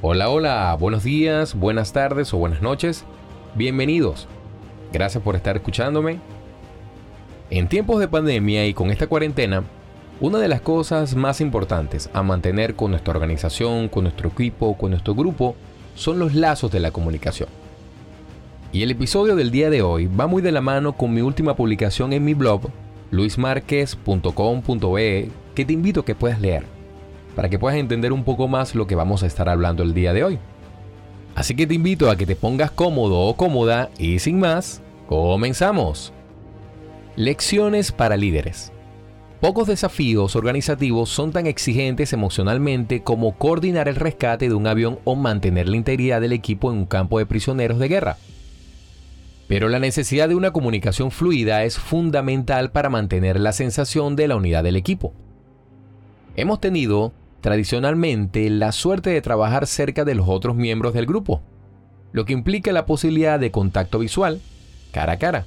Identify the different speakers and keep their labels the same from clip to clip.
Speaker 1: Hola, hola, buenos días, buenas tardes o buenas noches. Bienvenidos. Gracias por estar escuchándome. En tiempos de pandemia y con esta cuarentena, una de las cosas más importantes a mantener con nuestra organización, con nuestro equipo, con nuestro grupo, son los lazos de la comunicación. Y el episodio del día de hoy va muy de la mano con mi última publicación en mi blog, luismarquez.com.be, que te invito a que puedas leer para que puedas entender un poco más lo que vamos a estar hablando el día de hoy. Así que te invito a que te pongas cómodo o cómoda y sin más, comenzamos. Lecciones para líderes. Pocos desafíos organizativos son tan exigentes emocionalmente como coordinar el rescate de un avión o mantener la integridad del equipo en un campo de prisioneros de guerra. Pero la necesidad de una comunicación fluida es fundamental para mantener la sensación de la unidad del equipo. Hemos tenido tradicionalmente la suerte de trabajar cerca de los otros miembros del grupo, lo que implica la posibilidad de contacto visual, cara a cara.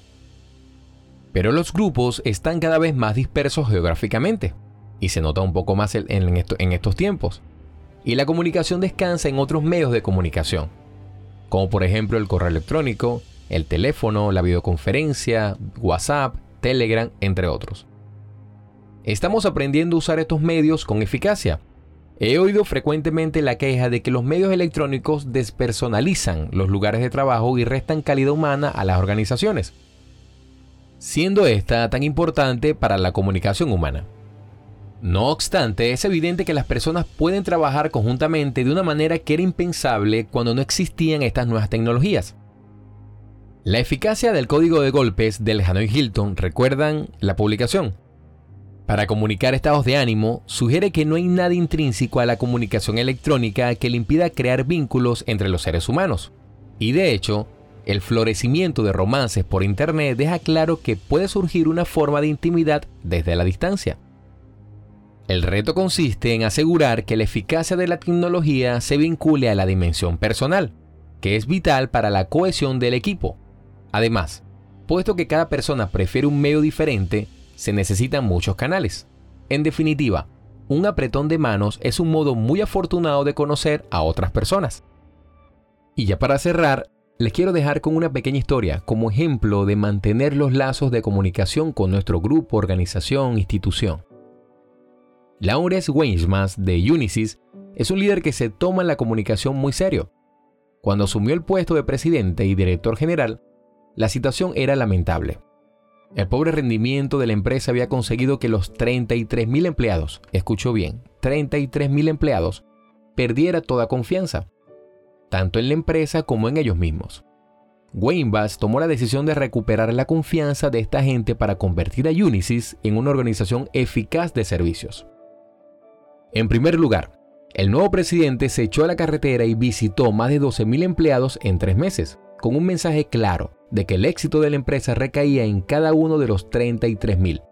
Speaker 1: Pero los grupos están cada vez más dispersos geográficamente, y se nota un poco más en, estos tiempos. Y la comunicación descansa en otros medios de comunicación, como por ejemplo el correo electrónico, el teléfono, la videoconferencia, WhatsApp, Telegram, entre otros. Estamos aprendiendo a usar estos medios con eficacia, He oído frecuentemente la queja de que los medios electrónicos despersonalizan los lugares de trabajo y restan calidad humana a las organizaciones, siendo esta tan importante para la comunicación humana. No obstante, es evidente que las personas pueden trabajar conjuntamente de una manera que era impensable cuando no existían estas nuevas tecnologías. La eficacia del código de golpes del Hanoi Hilton, ¿recuerdan la publicación? Para comunicar estados de ánimo, sugiere que no hay nada intrínseco a la comunicación electrónica que le impida crear vínculos entre los seres humanos. Y de hecho, el florecimiento de romances por Internet deja claro que puede surgir una forma de intimidad desde la distancia. El reto consiste en asegurar que la eficacia de la tecnología se vincule a la dimensión personal, que es vital para la cohesión del equipo. Además, puesto que cada persona prefiere un medio diferente, se necesitan muchos canales. En definitiva, un apretón de manos es un modo muy afortunado de conocer a otras personas. Y ya para cerrar, les quiero dejar con una pequeña historia como ejemplo de mantener los lazos de comunicación con nuestro grupo, organización, institución. Laurence Weinsmas de Unisys es un líder que se toma la comunicación muy serio. Cuando asumió el puesto de presidente y director general, la situación era lamentable. El pobre rendimiento de la empresa había conseguido que los 33.000 empleados, escucho bien, 33.000 empleados, perdiera toda confianza, tanto en la empresa como en ellos mismos. Wayne Bass tomó la decisión de recuperar la confianza de esta gente para convertir a Unisys en una organización eficaz de servicios. En primer lugar, el nuevo presidente se echó a la carretera y visitó más de 12.000 empleados en tres meses, con un mensaje claro de que el éxito de la empresa recaía en cada uno de los 33.000.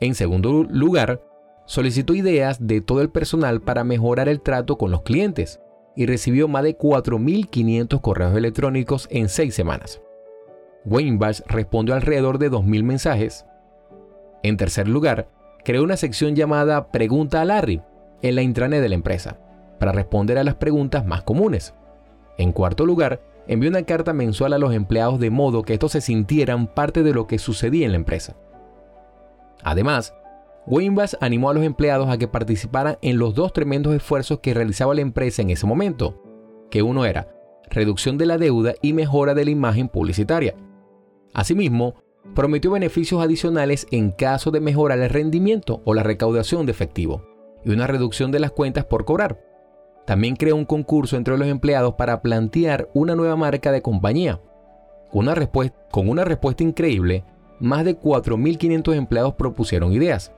Speaker 1: En segundo lugar, solicitó ideas de todo el personal para mejorar el trato con los clientes y recibió más de 4.500 correos electrónicos en seis semanas. Weinbach respondió alrededor de 2.000 mensajes. En tercer lugar, creó una sección llamada Pregunta a Larry en la intranet de la empresa para responder a las preguntas más comunes. En cuarto lugar, envió una carta mensual a los empleados de modo que estos se sintieran parte de lo que sucedía en la empresa. Además, Weinbach animó a los empleados a que participaran en los dos tremendos esfuerzos que realizaba la empresa en ese momento, que uno era reducción de la deuda y mejora de la imagen publicitaria. Asimismo, prometió beneficios adicionales en caso de mejorar el rendimiento o la recaudación de efectivo y una reducción de las cuentas por cobrar. También creó un concurso entre los empleados para plantear una nueva marca de compañía. Con una respuesta increíble, más de 4.500 empleados propusieron ideas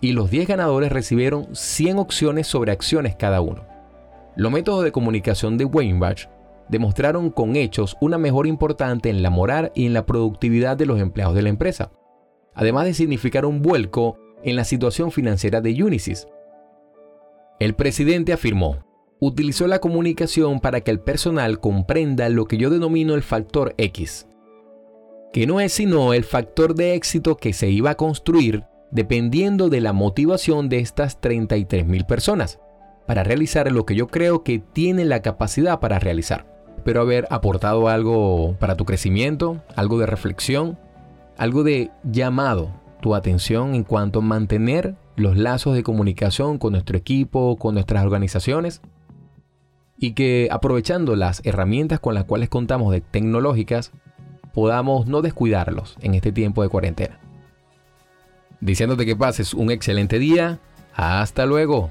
Speaker 1: y los 10 ganadores recibieron 100 opciones sobre acciones cada uno. Los métodos de comunicación de Weinbach demostraron con hechos una mejora importante en la moral y en la productividad de los empleados de la empresa, además de significar un vuelco en la situación financiera de Unisys. El presidente afirmó, utilizó la comunicación para que el personal comprenda lo que yo denomino el factor X, que no es sino el factor de éxito que se iba a construir dependiendo de la motivación de estas 33.000 personas, para realizar lo que yo creo que tiene la capacidad para realizar. Espero haber aportado algo para tu crecimiento, algo de reflexión, algo de llamado tu atención en cuanto a mantener los lazos de comunicación con nuestro equipo, con nuestras organizaciones y que aprovechando las herramientas con las cuales contamos de tecnológicas podamos no descuidarlos en este tiempo de cuarentena. Diciéndote que pases un excelente día. Hasta luego.